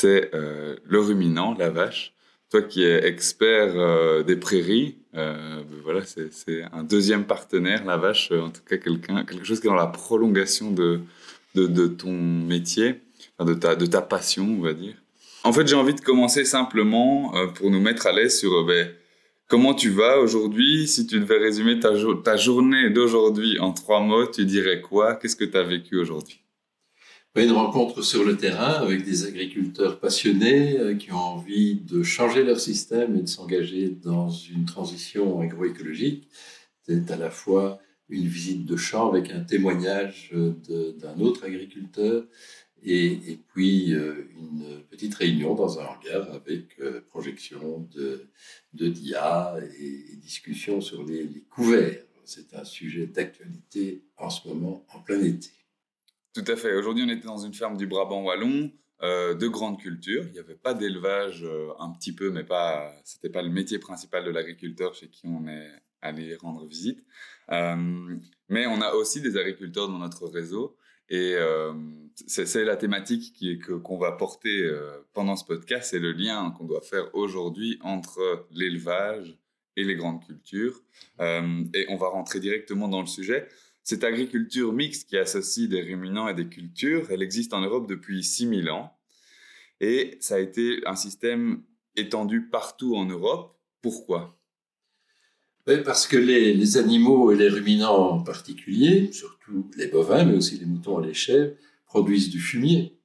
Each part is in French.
c'est euh, le ruminant, la vache. Toi qui es expert euh, des prairies, ben voilà, c'est un deuxième partenaire, la vache, en tout cas quelqu'un, quelque chose qui est dans la prolongation de, ton métier, de, ta, de ta passion, on va dire. En fait, j'ai envie de commencer simplement pour nous mettre à l'aise sur ben, comment tu vas aujourd'hui. Si tu devais résumer ta, ta journée d'aujourd'hui en trois mots, tu dirais quoi? Qu'est-ce que tu as vécu aujourd'hui? Une rencontre sur le terrain avec des agriculteurs passionnés euh, qui ont envie de changer leur système et de s'engager dans une transition agroécologique. C'est à la fois une visite de champ avec un témoignage d'un autre agriculteur et, puis euh, une petite réunion dans un hangar avec euh, projection de, DIA et, discussion sur les couverts. C'est un sujet d'actualité en ce moment en plein été. Tout à fait. Aujourd'hui, on était dans une ferme du Brabant wallon, euh, de grande culture. Il n'y avait pas d'élevage, euh, un petit peu, mais pas. C'était pas le métier principal de l'agriculteur chez qui on est allé rendre visite. Euh, mais on a aussi des agriculteurs dans notre réseau. Et c'est la thématique qui, qu'on va porter pendant ce podcast, c'est le lien qu'on doit faire aujourd'hui entre l'élevage et les grandes cultures. et on va rentrer directement dans le sujet. Cette agriculture mixte qui associe des ruminants et des cultures, elle existe en Europe depuis 6000 ans. Et ça a été un système étendu partout en Europe. Pourquoi? Parce que les, animaux et les ruminants en particulier, surtout les bovins, mais aussi les moutons et les chèvres, produisent du fumier.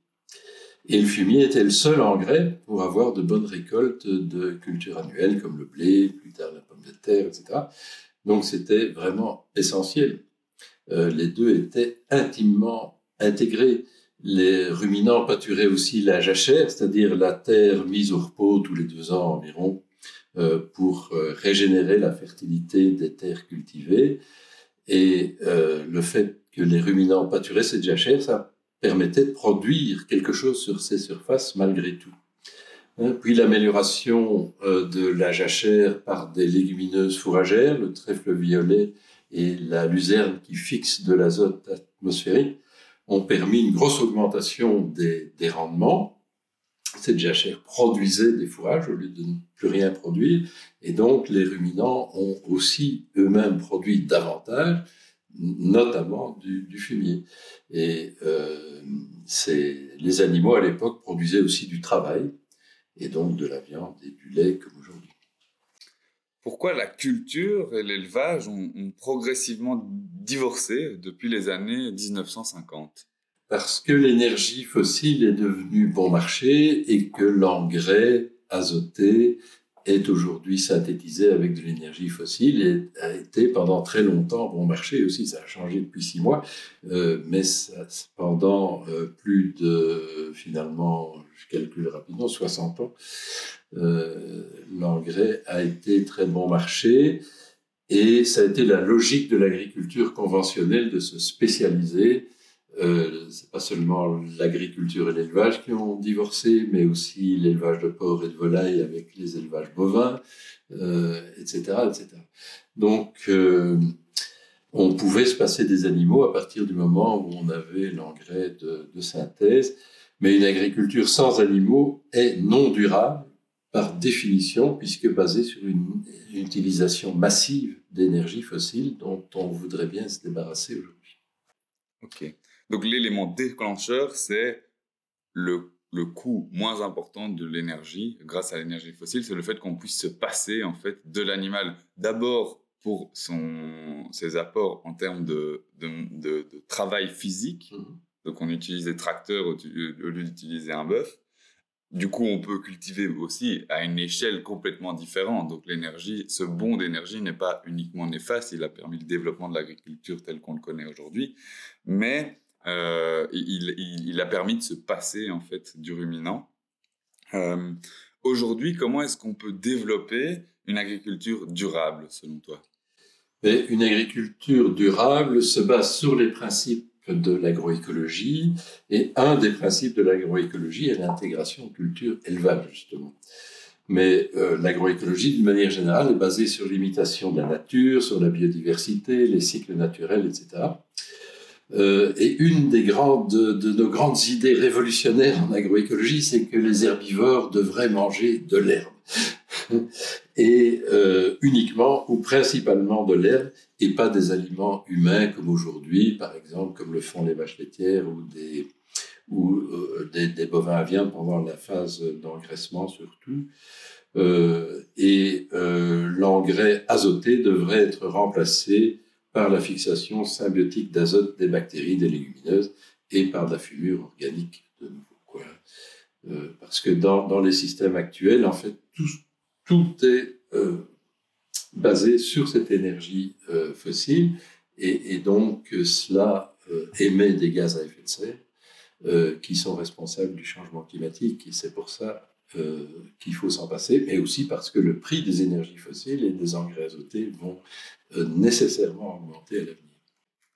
Et le fumier était le seul engrais pour avoir de bonnes récoltes de cultures annuelles comme le blé, plus tard la pomme de terre, etc. Donc c'était vraiment essentiel. Euh, les deux étaient intimement intégrés. Les ruminants pâturaient aussi la jachère, c'est-à-dire la terre mise au repos tous les deux ans environ euh, pour euh, régénérer la fertilité des terres cultivées. Et le fait que les ruminants pâturaient cette jachère, ça permettait de produire quelque chose sur ces surfaces malgré tout. Hein, puis l'amélioration de la jachère par des légumineuses fourragères, le trèfle violet et la luzerne qui fixe de l'azote atmosphérique ont permis une grosse augmentation des, rendements. Cette jachère produisait des fourrages au lieu de ne plus rien produire, et donc les ruminants ont aussi eux-mêmes produit davantage, notamment du, fumier. Et euh, les animaux à l'époque produisaient aussi du travail, et donc de la viande et du lait comme aujourd'hui pourquoi la culture et l'élevage ont, progressivement divorcé depuis les années 1950 Parce que l'énergie fossile est devenue bon marché et que l'engrais azoté est aujourd'hui synthétisé avec de l'énergie fossile et a été pendant très longtemps bon marché aussi. Ça a changé depuis six mois, euh, mais pendant euh, plus de, finalement, je calcule rapidement, 60 ans, euh, l'engrais a été très bon marché. Et ça a été la logique de l'agriculture conventionnelle de se spécialiser euh, c'est pas seulement l'agriculture et l'élevage qui ont divorcé, mais aussi l'élevage de porcs et de volailles avec les élevages bovins, euh, etc., etc. Donc, euh, on pouvait se passer des animaux à partir du moment où on avait l'engrais de, de, synthèse, mais une agriculture sans animaux est non durable par définition, puisque basée sur une, une utilisation massive d'énergie fossile dont on voudrait bien se débarrasser aujourd'hui. Ok. Donc l'élément déclencheur, c'est le, le coût moins important de l'énergie grâce à l'énergie fossile, c'est le fait qu'on puisse se passer en fait de l'animal d'abord pour son, ses apports en termes de, de, travail physique. Mmh. Donc on utilise des tracteurs au, lieu d'utiliser un bœuf. Du coup, on peut cultiver aussi à une échelle complètement différente. Donc l'énergie, ce bond d'énergie n'est pas uniquement néfaste, il a permis le développement de l'agriculture tel qu'on le connaît aujourd'hui, mais euh, il, a permis de se passer en fait du ruminant. Euh, aujourd'hui, comment est-ce qu'on peut développer une agriculture durable selon toi? Une agriculture durable se base sur les principes de l'agroécologie et un des principes de l'agroécologie est l'intégration culture-élevage justement. Mais euh, l'agroécologie, d'une manière générale, est basée sur l'imitation de la nature, sur la biodiversité, les cycles naturels, etc. Euh, et une des grandes, de, nos grandes idées révolutionnaires en agroécologie, c'est que les herbivores devraient manger de l'herbe. et euh, uniquement ou principalement de l'herbe et pas des aliments humains comme aujourd'hui, par exemple, comme le font les vaches laitières ou des, ou, euh, des, des, bovins à viande pendant la phase d'engraissement surtout. Et l'engrais azoté devrait être remplacé par la fixation symbiotique d'azote des bactéries, des légumineuses, et par la fumure organique de nouveau. Euh, parce que dans, dans, les systèmes actuels, en fait, tout, tout est euh, basé sur cette énergie euh, fossile, et, et, donc cela émet des gaz à effet de serre qui sont responsables du changement climatique, et c'est pour ça euh, qu'il faut s'en passer, mais aussi parce que le prix des énergies fossiles et des engrais azotés vont euh, nécessairement augmenter à l'avenir.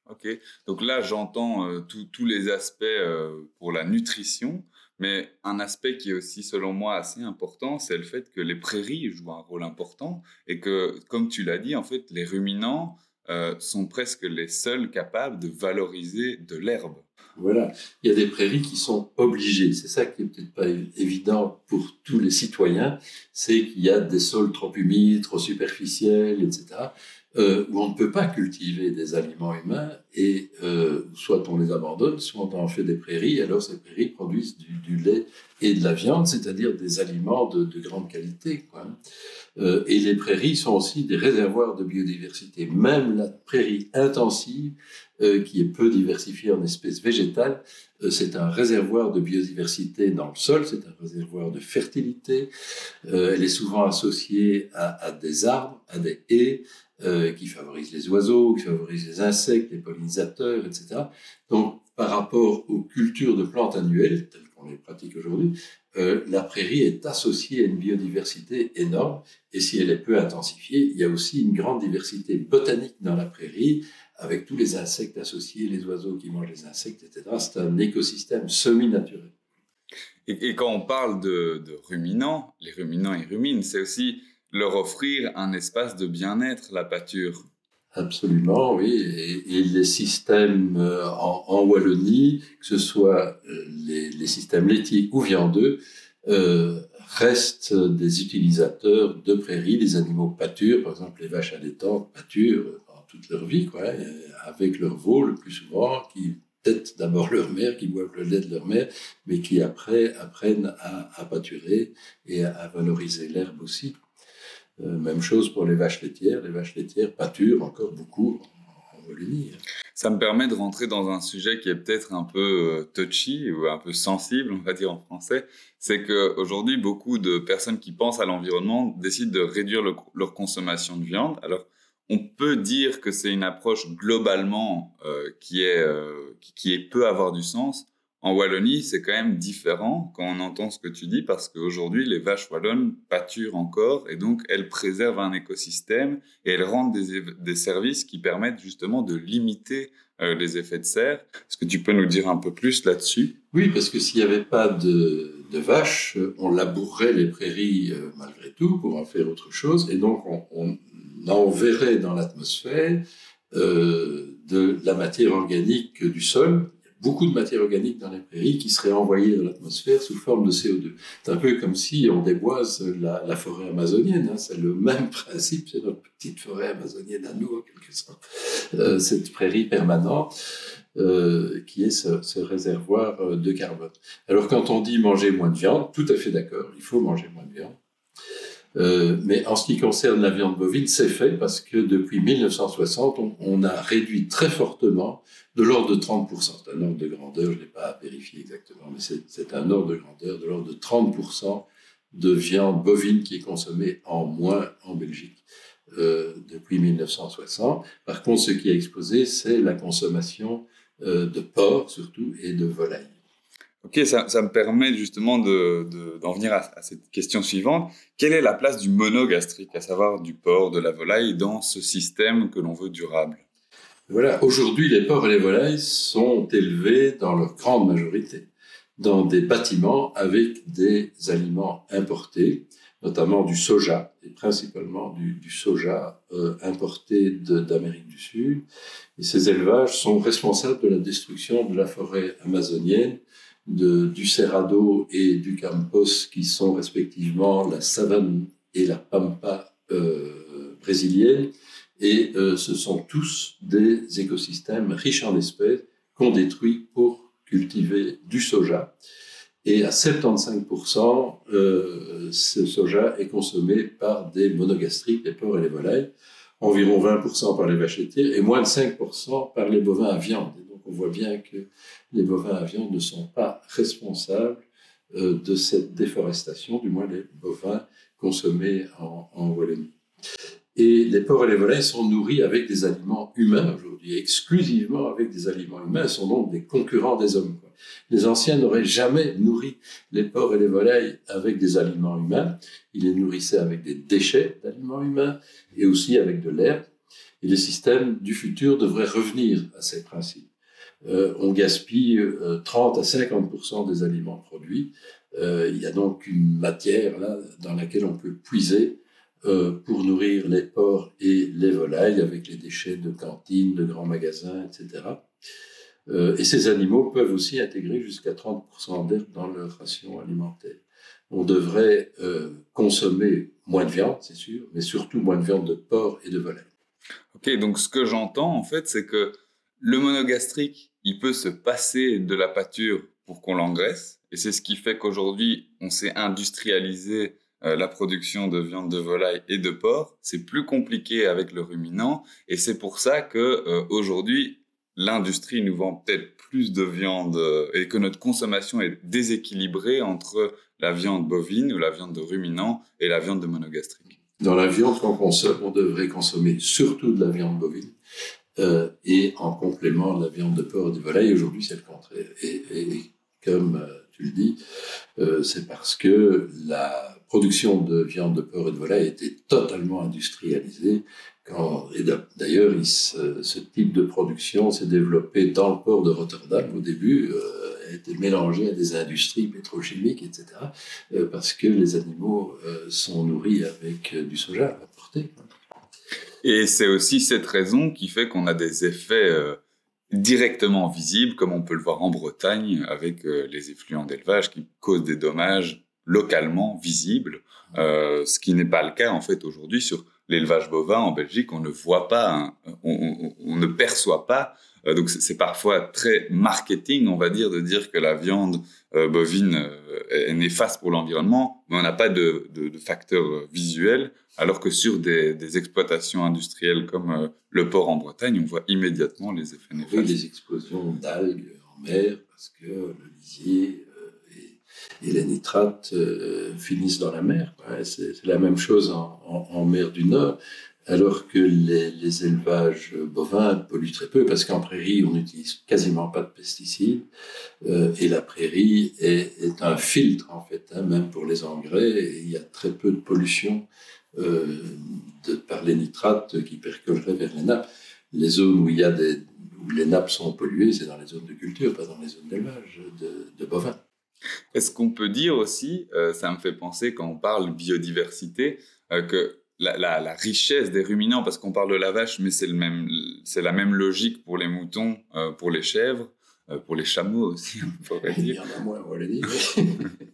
Ok, donc là j'entends euh, tous les aspects pour la nutrition, mais un aspect qui est aussi selon moi assez important, c'est le fait que les prairies jouent un rôle important et que, comme tu l'as dit, en fait, les ruminants sont presque les seuls capables de valoriser de l'herbe. Voilà. Il y a des prairies qui sont obligées. C'est ça qui est peut-être pas évident pour tous les citoyens. C'est qu'il y a des sols trop humides, trop superficiels, etc. Euh, où on ne peut pas cultiver des aliments humains et euh, soit on les abandonne, soit on en fait des prairies. Alors ces prairies produisent du, lait et de la viande, c'est-à-dire des aliments de, grande qualité. Euh, et les prairies sont aussi des réservoirs de biodiversité. Même la prairie intensive euh, qui est peu diversifiée en espèces végétales. Euh, c'est un réservoir de biodiversité dans le sol, c'est un réservoir de fertilité. Euh, elle est souvent associée à, des arbres, à des haies, qui favorisent les oiseaux, qui favorisent les insectes, les pollinisateurs, etc. Donc, par rapport aux cultures de plantes annuelles, telles qu'on les pratique aujourd'hui, euh, la prairie est associée à une biodiversité énorme, et si elle est peu intensifiée, il y a aussi une grande diversité botanique dans la prairie, avec tous les insectes associés, les oiseaux qui mangent les insectes, etc. C'est un écosystème semi-naturel. Et, quand on parle de, ruminants, les ruminants et ruminent, c'est aussi leur offrir un espace de bien-être, la pâture. Absolument, oui. Et, les systèmes euh, en, Wallonie, que ce soit euh, les, systèmes laitiers ou viandeux, euh, restent des utilisateurs de prairies, des animaux pâtures, par exemple les vaches allaitantes pâturent toute leur vie, quoi, avec leur veau le plus souvent, qui têtent d'abord leur mère, qui boivent le lait de leur mère, mais qui après apprennent à, pâturer et à, valoriser l'herbe aussi. Euh, même chose pour les vaches laitières. Les vaches laitières pâturent encore beaucoup en, Wallonie. Ça me permet de rentrer dans un sujet qui est peut-être un peu euh, touchy ou un peu sensible, on va dire en français. C'est qu'aujourd'hui, beaucoup de personnes qui pensent à l'environnement décident de réduire leur consommation de viande. Alors, on peut dire que c'est une approche globalement euh, qui, est, qui, peut avoir du sens. En Wallonie, c'est quand même différent quand on entend ce que tu dis, parce qu'aujourd'hui, les vaches wallonnes pâturent encore, et donc elles préservent un écosystème, et elles rendent des, services qui permettent justement de limiter euh, les effets de serre. Est-ce que tu peux nous dire un peu plus là-dessus? Oui, parce que s'il n'y avait pas de, vaches, on labourerait les prairies malgré tout pour en faire autre chose, et donc on enverrait dans l'atmosphère euh, de la matière organique du sol, beaucoup de matière organique dans les prairies qui serait envoyée dans l'atmosphère sous forme de CO2. C'est un peu comme si on déboise la, forêt amazonienne. Hein. C'est le même principe, c'est notre petite forêt amazonienne à nous, en quelque sorte. Euh, cette prairie permanente euh, qui est ce, ce, réservoir de carbone. Alors quand on dit manger moins de viande, tout à fait d'accord, il faut manger moins de viande. Euh, mais en ce qui concerne la viande bovine, c'est fait parce que depuis 1960, on, a réduit très fortement de l'ordre de 30%. C'est un ordre de grandeur, je ne l'ai pas vérifié exactement, mais c'est un ordre de grandeur de l'ordre de 30% de viande bovine qui est consommée en moins en Belgique euh, depuis 1960. Par contre, ce qui est exposé, c'est la consommation euh, de porc surtout et de volaille. Ok, ça, me permet justement d'en de, d'en venir à, cette question suivante. Quelle est la place du monogastrique, à savoir du porc, de la volaille, dans ce système que l'on veut durable? Voilà, aujourd'hui, les porcs et les volailles sont élevés dans leur grande majorité dans des bâtiments avec des aliments importés, notamment du soja, et principalement du, soja euh, importé d'Amérique du Sud. Et ces élevages sont responsables de la destruction de la forêt amazonienne, du Cerrado et du Campos, qui sont respectivement la savane et la pampa euh, brésilienne. Et euh, ce sont tous des écosystèmes riches en espèces qu'on détruit pour cultiver du soja. Et à 75%, euh, ce soja est consommé par des monogastriques, les porcs et les volailles, environ 20% par les vaches et moins de 5% par les bovins à viande. On voit bien que les bovins à viande ne sont pas responsables euh, de cette déforestation, du moins les bovins consommés en, en Wallonie. Et les porcs et les volailles sont nourris avec des aliments humains aujourd'hui, exclusivement avec des aliments humains, sont donc des concurrents des hommes. Les anciens n'auraient jamais nourri les porcs et les volailles avec des aliments humains. Ils les nourrissaient avec des déchets d'aliments humains et aussi avec de l'herbe. Et les systèmes du futur devraient revenir à ces principes. Euh, on gaspille 30 euh, à 50% des aliments produits. Euh, il y a donc une matière là dans laquelle on peut puiser pour nourrir les porcs et les volailles avec les déchets de cantines, de grands magasins, etc. Et ces animaux peuvent aussi intégrer jusqu'à 30% d'air dans leur ration alimentaire. On devrait consommer moins de viande, c'est sûr, mais surtout moins de viande de porc et de volaille. Ok, donc ce que j'entends en fait, c'est que le monogastrique, il peut se passer de la pâture pour qu'on l'engraisse, et c'est ce qui fait qu'aujourd'hui, on s'est industrialisé euh, la production de viande de volaille et de porc. C'est plus compliqué avec le ruminant, et c'est pour ça que aujourd'hui, l'industrie nous vend peut-être plus de viande euh, et que notre consommation est déséquilibrée entre la viande bovine ou la viande de ruminant et la viande de monogastrique. Dans la viande qu'on consomme, on devrait consommer surtout de la viande bovine euh, et en complément de la viande de porc et de volaille. Aujourd'hui, c'est le contraire. Et, comme euh, tu le dis, c'est parce que la production de viande de porc et de volaille était totalement industrialisée et d'ailleurs, ce, type de production s'est développé dans le port de Rotterdam au début, euh, a été mélangé à des industries pétrochimiques, etc., euh, parce que les animaux euh, sont nourris avec du soja apporté. Et c'est aussi cette raison qui fait qu'on a des effets directement visibles, comme on peut le voir en Bretagne, avec les effluents d'élevage qui causent des dommages localement visibles, ce qui n'est pas le cas en fait aujourd'hui sur l'élevage bovin en Belgique, on ne voit pas, hein, on, ne perçoit pas. Euh, donc c'est parfois très marketing, on va dire, de dire que la viande euh, bovine euh, est néfaste pour l'environnement, mais on n'a pas de, de, de facteurs visuels, alors que sur des, exploitations industrielles comme le port en Bretagne, on voit immédiatement les effets néfastes. Oui, les explosions d'algues en mer, parce que le lisier et les nitrates euh, finissent dans la mer. C'est la même chose en, mer du Nord, alors que les, élevages bovins polluent très peu, parce qu'en prairie, on n'utilise quasiment pas de pesticides, euh, et la prairie est, un filtre, en fait, hein, même pour les engrais, il y a très peu de pollution euh, de, par les nitrates qui percoleraient vers les nappes. Les zones où, il y a des, où les nappes sont polluées, c'est dans les zones de culture, pas dans les zones d'élevage de bovins. Est-ce qu'on peut dire aussi, euh, ça me fait penser quand on parle biodiversité, euh, que la, richesse des ruminants, parce qu'on parle de la vache, mais c'est la même logique pour les moutons, euh, pour les chèvres, pour les chameaux aussi, on pourrait dire. Il y en a moins, on va le dire.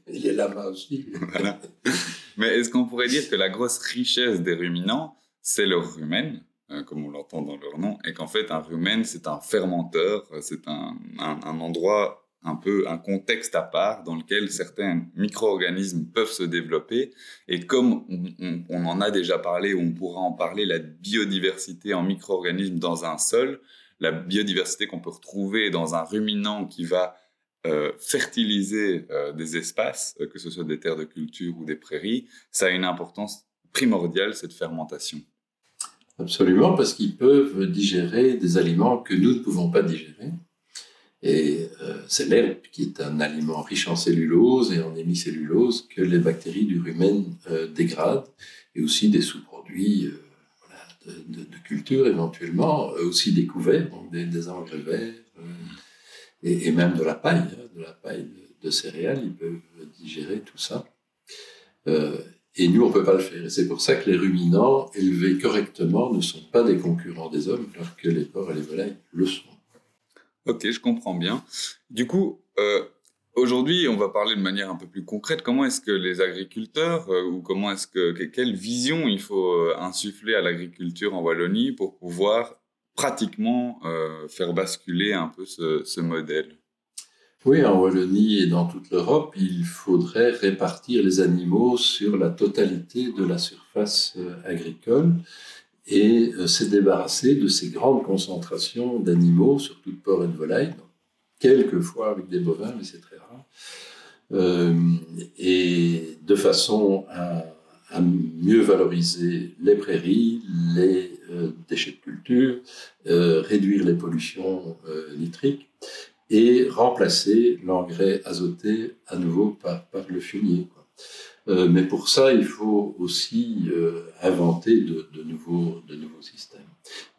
Et les lamas aussi. Mais est-ce qu'on pourrait dire que la grosse richesse des ruminants, c'est leur rumen, comme on l'entend dans leur nom, et qu'en fait, un rumen, c'est un fermenteur, c'est un, un endroit un peu un contexte à part dans lequel certains micro-organismes peuvent se développer? Et comme on, en a déjà parlé, ou on pourra en parler, la biodiversité en micro-organismes dans un sol, la biodiversité qu'on peut retrouver dans un ruminant qui va euh, fertiliser euh, des espaces, euh, que ce soit des terres de culture ou des prairies, ça a une importance primordiale, cette fermentation. Absolument, parce qu'ils peuvent digérer des aliments que nous ne pouvons pas digérer. Et c'est l'herbe qui est un aliment riche en cellulose et en hémicellulose que les bactéries du rumen dégradent, et aussi des sous-produits de, culture éventuellement, aussi des couverts, donc des, engrais verts, et, même de la paille, hein, de la paille de, céréales, ils peuvent digérer tout ça. Et nous, on ne peut pas le faire. Et c'est pour ça que les ruminants élevés correctement ne sont pas des concurrents des hommes, alors que les porcs et les volailles le sont. Ok, je comprends bien. Du coup, euh, aujourd'hui, on va parler de manière un peu plus concrète. Comment est-ce que les agriculteurs, euh, ou comment est-ce que, quelle vision il faut euh, insuffler à l'agriculture en Wallonie pour pouvoir pratiquement faire basculer un peu ce, modèle. Oui, en Wallonie et dans toute l'Europe, il faudrait répartir les animaux sur la totalité de la surface euh, agricole et euh, se débarrasser de ces grandes concentrations d'animaux, surtout de porcs et de volailles, quelquefois avec des bovins, mais c'est très rare, euh, et de façon à, mieux valoriser les prairies, les déchets de culture, réduire les pollutions nitriques et remplacer l'engrais azoté à nouveau par, le fumier. Euh, mais pour ça, il faut aussi euh, inventer de, nouveaux, systèmes.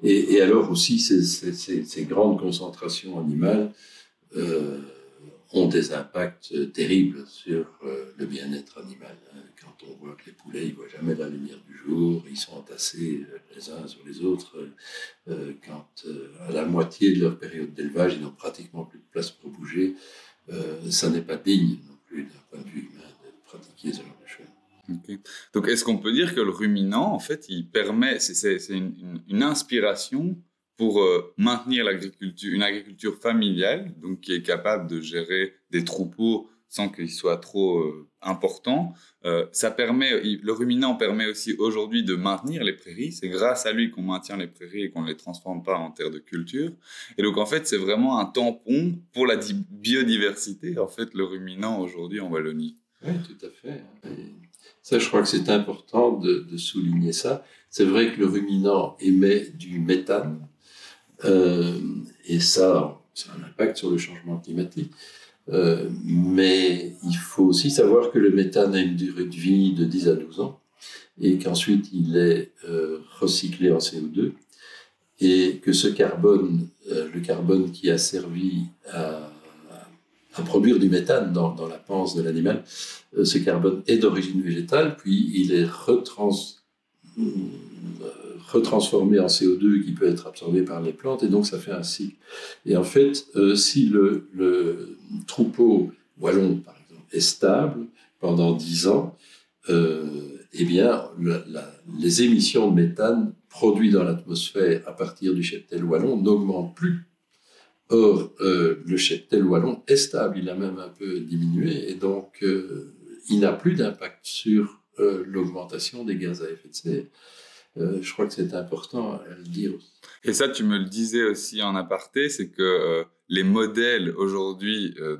Et, alors aussi, ces, grandes concentrations animales euh, ont des impacts terribles sur euh, le bien-être animal. On voit que les poulets, ils voient jamais la lumière du jour, ils sont entassés euh, les uns sur les autres. Euh, quand à la moitié de leur période d'élevage, ils n'ont pratiquement plus de place pour bouger, ça n'est pas digne non plus d'un point de vue humain de pratiquer ce genre de choses. Donc, est-ce qu'on peut dire que le ruminant, en fait, il permet, c'est une, inspiration pour euh, maintenir l'agriculture, une agriculture familiale, donc qui est capable de gérer des troupeaux sans qu'ils soient trop euh, importants. Euh, ça permet, le ruminant permet aussi aujourd'hui de maintenir les prairies. C'est grâce à lui qu'on maintient les prairies et qu'on ne les transforme pas en terre de culture. Et donc en fait, c'est vraiment un tampon pour la biodiversité. En fait, le ruminant aujourd'hui en Wallonie. Oui, tout à fait. ça, je crois que c'est important de, de souligner ça. C'est vrai que le ruminant émet du méthane, euh, et ça, ça a un impact sur le changement climatique. Euh, mais il faut aussi savoir que le méthane a une durée de vie de 10 à 12 ans et qu'ensuite il est euh, recyclé en CO2 et que ce carbone, le carbone qui a servi à, à produire du méthane dans, dans la panse de l'animal, ce carbone est d'origine végétale, puis il est retrans, retransformé en CO2 qui peut être absorbé par les plantes, et donc ça fait un cycle. Et en fait, euh, si le, troupeau wallon, par exemple, est stable pendant 10 ans, euh, eh bien, les émissions de méthane produites dans l'atmosphère à partir du cheptel wallon n'augmentent plus. Or, euh, le cheptel wallon est stable, il a même un peu diminué, et donc il n'a plus d'impact sur l'augmentation des gaz à effet de serre. Euh, je crois que c'est important à le dire. Et ça, tu me le disais aussi en aparté, c'est que euh, les modèles aujourd'hui euh,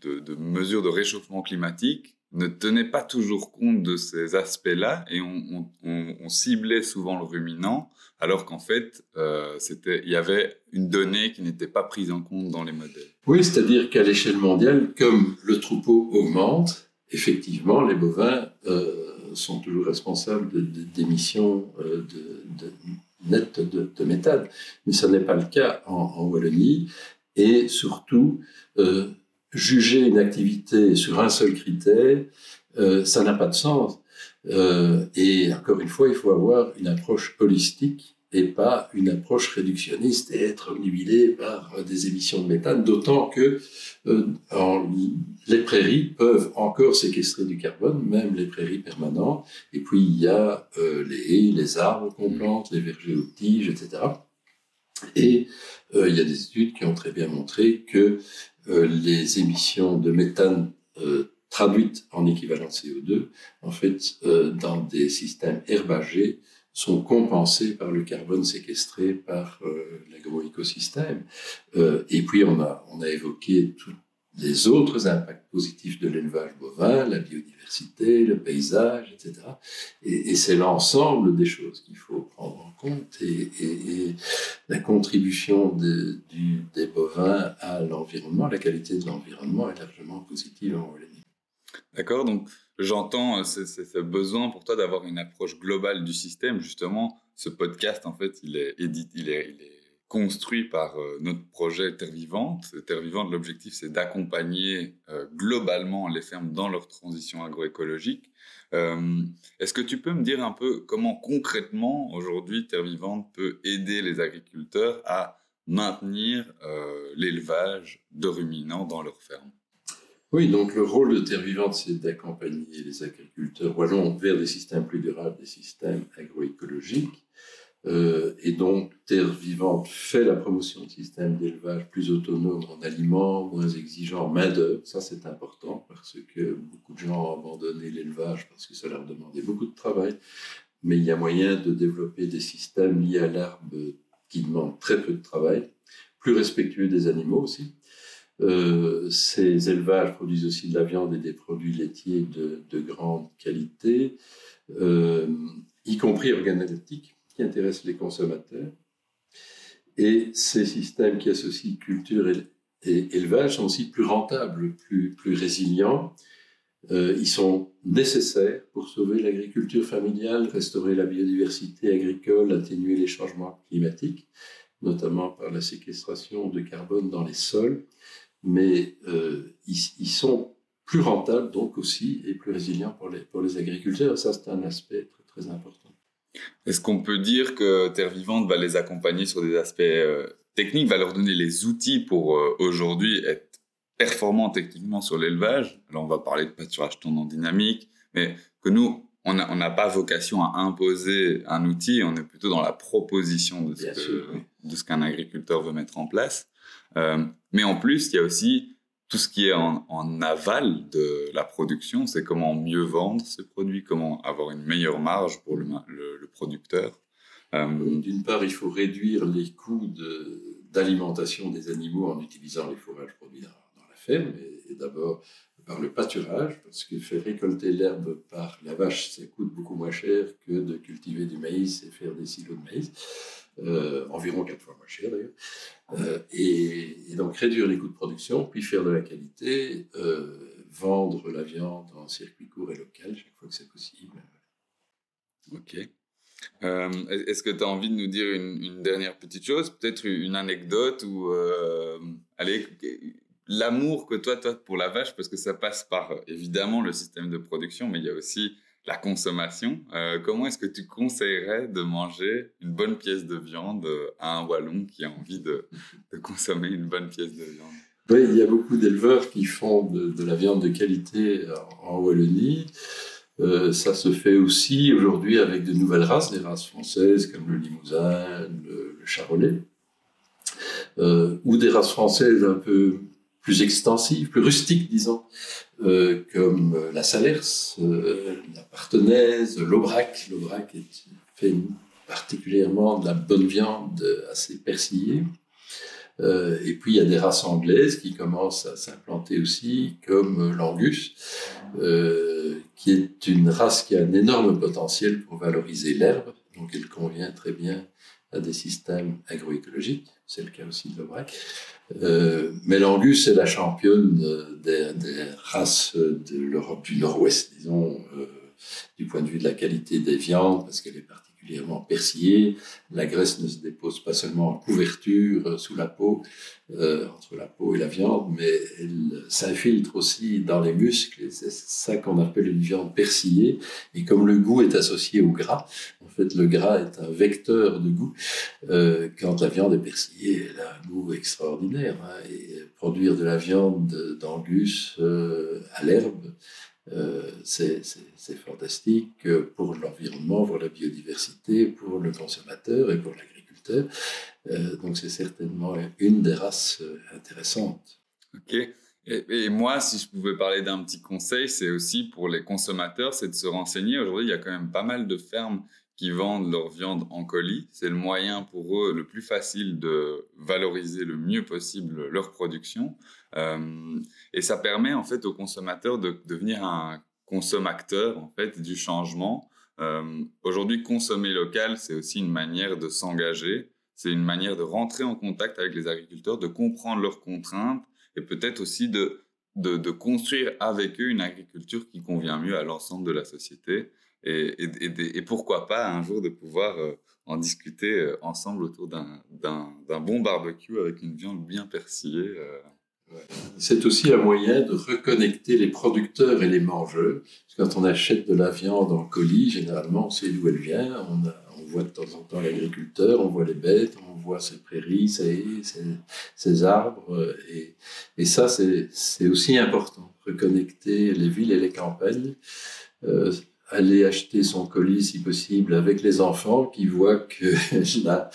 de, de, mesures de réchauffement climatique ne tenaient pas toujours compte de ces aspects-là et on, on, ciblait souvent le ruminant, alors qu'en fait, il y avait une donnée qui n'était pas prise en compte dans les modèles. Oui, c'est-à-dire qu'à l'échelle mondiale, comme le troupeau augmente, effectivement, les bovins sont toujours responsables d'émissions de, nettes de, méthane. Mais ce n'est pas le cas en, Wallonie. Et surtout, euh, juger une activité sur un seul critère, euh, ça n'a pas de sens. Euh, et encore une fois, il faut avoir une approche holistique et pas une approche réductionniste et être omnibilé par des émissions de méthane, d'autant que euh, les prairies peuvent encore séquestrer du carbone, même les prairies permanentes, et puis il y a euh, les haies, les arbres qu'on plante, les vergers aux tiges, etc. Et euh, il y a des études qui ont très bien montré que les émissions de méthane traduites en équivalent CO2, en fait, dans des systèmes herbagés, sont compensés par le carbone séquestré par euh, l'agroécosystème. Euh, et puis on a, on a évoqué tous les autres impacts positifs de l'élevage bovin, la biodiversité, le paysage, etc. Et, c'est l'ensemble des choses qu'il faut prendre en compte. Et, la contribution des bovins à l'environnement, la qualité de l'environnement est largement positive en. D'accord, donc j'entends euh, ce, besoin pour toi d'avoir une approche globale du système. Justement, ce podcast, en fait, il est, est, il est construit par euh, notre projet Terre Vivante. Terre Vivante, l'objectif, c'est d'accompagner euh, globalement les fermes dans leur transition agroécologique. Est-ce que tu peux me dire un peu comment concrètement, aujourd'hui, Terre Vivante peut aider les agriculteurs à maintenir l'élevage de ruminants dans leurs fermes? Oui, donc le rôle de Terre Vivante, c'est d'accompagner les agriculteurs wallons vers des systèmes plus durables, des systèmes agroécologiques. Euh, et donc, Terre Vivante fait la promotion de systèmes d'élevage plus autonomes en aliments, moins exigeants en main-d'œuvre. Ça, c'est important parce que beaucoup de gens ont abandonné l'élevage parce que ça leur demandait beaucoup de travail. Mais il y a moyen de développer des systèmes liés à l'herbe qui demandent très peu de travail, plus respectueux des animaux aussi. Euh, ces élevages produisent aussi de la viande et des produits laitiers de, de grande qualité, euh, y compris organoleptiques qui intéressent les consommateurs. Et ces systèmes qui associent culture et, élevage sont aussi plus rentables, plus, plus résilients. Euh, ils sont nécessaires pour sauver l'agriculture familiale, restaurer la biodiversité agricole, atténuer les changements climatiques, notamment par la séquestration de carbone dans les sols. Mais euh, ils, ils, sont plus rentables donc aussi et plus résilients pour les, pour les agriculteurs. Ça, c'est un aspect très, très important. Est-ce qu'on peut dire que Terre Vivante va les accompagner sur des aspects euh, techniques, va leur donner les outils pour euh, aujourd'hui être performants techniquement sur l'élevage? Alors on va parler de pâturage tendant dynamique, mais que nous, on n'a pas vocation à imposer un outil, on est plutôt dans la proposition de ce qu'un agriculteur veut mettre en place. Euh, mais en plus, il y a aussi tout ce qui est en, aval de la production, c'est comment mieux vendre ces produits, comment avoir une meilleure marge pour le, producteur. Euh, d'une part, il faut réduire les coûts d'alimentation des animaux en utilisant les fourrages produits dans, la ferme, et, d'abord par le pâturage, parce que faire récolter l'herbe par la vache, ça coûte beaucoup moins cher que de cultiver du maïs et faire des silos de maïs. Euh, environ quatre fois moins cher d'ailleurs, euh, et, donc réduire les coûts de production, puis faire de la qualité, euh, vendre la viande en circuit court et local chaque fois que c'est possible. Ok. Est-ce que tu as envie de nous dire une, dernière petite chose, peut-être une anecdote ou allez, l'amour que toi, toi pour la vache, parce que ça passe par évidemment le système de production, mais il y a aussi la consommation. Euh, comment est-ce que tu conseillerais de manger une bonne pièce de viande à un Wallon qui a envie de, consommer une bonne pièce de viande? Il y a beaucoup d'éleveurs qui font de, la viande de qualité en Wallonie. Euh, ça se fait aussi aujourd'hui avec de nouvelles races, des races françaises comme le Limousin, le, Charolais, euh, ou des races françaises un peu plus extensives, plus rustiques, disons, euh, comme euh, la Salers, euh, la Partenaise, l'Aubrac. L'Aubrac fait particulièrement de la bonne viande assez persillée. et puis il y a des races anglaises qui commencent à s'implanter aussi, comme l'Angus, qui est une race qui a un énorme potentiel pour valoriser l'herbe, donc elle convient très bien à des systèmes agroécologiques, c'est le cas aussi de l'Aubrac. Euh, mais l'Angus est la championne des, races de l'Europe du Nord-Ouest, disons, euh, du point de vue de la qualité des viandes, parce qu'elle est particulièrement persillée. La graisse ne se dépose pas seulement en couverture euh, sous la peau, euh, entre la peau et la viande, mais elle s'infiltre aussi dans les muscles. C'est ça qu'on appelle une viande persillée. Et comme le goût est associé au gras, en fait, le gras est un vecteur de goût. Euh, quand la viande est persillée, elle a un goût extraordinaire. Hein. et produire de la viande d'angus à l'herbe, euh, c'est fantastique pour l'environnement, pour la biodiversité, pour le consommateur et pour l'agriculteur. Euh, donc c'est certainement une des races euh, intéressantes. Ok. Et, moi, si je pouvais parler d'un petit conseil, c'est aussi pour les consommateurs, c'est de se renseigner. Aujourd'hui, il y a quand même pas mal de fermes qui vendent leur viande en colis. C'est le moyen pour eux le plus facile de valoriser le mieux possible leur production. Euh, et ça permet en fait aux consommateurs de, devenir un consommateur en fait du changement. Euh, aujourd'hui, consommer local, c'est aussi une manière de s'engager. C'est une manière de rentrer en contact avec les agriculteurs, de comprendre leurs contraintes et peut-être aussi de, de, de, construire avec eux une agriculture qui convient mieux à l'ensemble de la société et, et, et, pourquoi pas un jour de pouvoir euh, en discuter ensemble autour d'un bon barbecue avec une viande bien persillée. C'est aussi un moyen de reconnecter les producteurs et les mangeurs. quand on achète de la viande en colis, généralement, on sait d'où elle vient. On, voit de temps en temps l'agriculteur, on voit les bêtes, on voit ses prairies, ses, arbres. Et, ça, c'est aussi important. Reconnecter les villes et les campagnes. Euh, aller acheter son colis, si possible, avec les enfants qui voient que là,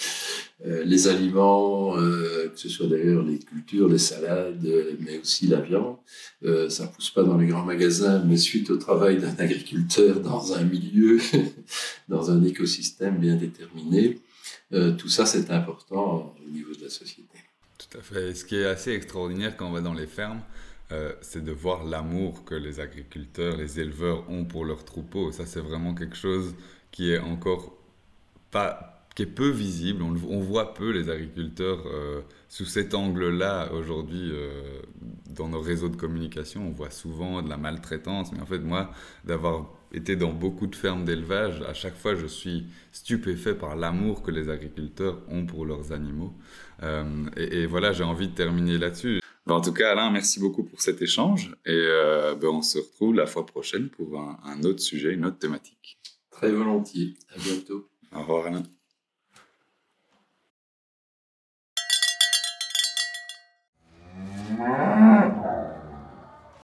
euh, les aliments, euh, que ce soit d'ailleurs les cultures, les salades, mais aussi la viande, euh, ça pousse pas dans les grands magasins, mais suite au travail d'un agriculteur dans un milieu, dans un écosystème bien déterminé, euh, tout ça c'est important au niveau de la société. Tout à fait. ce qui est assez extraordinaire quand on va dans les fermes, c'est de voir l'amour que les agriculteurs, les éleveurs ont pour leurs troupeaux. Ça, c'est vraiment quelque chose qui est encore pas qui est peu visible. On, voit peu les agriculteurs euh, sous cet angle-là aujourd'hui euh, dans nos réseaux de communication. On voit souvent de la maltraitance, mais en fait, moi, d'avoir été dans beaucoup de fermes d'élevage, à chaque fois, je suis stupéfait par l'amour que les agriculteurs ont pour leurs animaux. Euh, et, voilà, j'ai envie de terminer là-dessus. Bah, en tout cas, Alain, merci beaucoup pour cet échange et euh, bah, on se retrouve la fois prochaine pour un, autre sujet, une autre thématique. Très volontiers. À bientôt. Au revoir, Alain.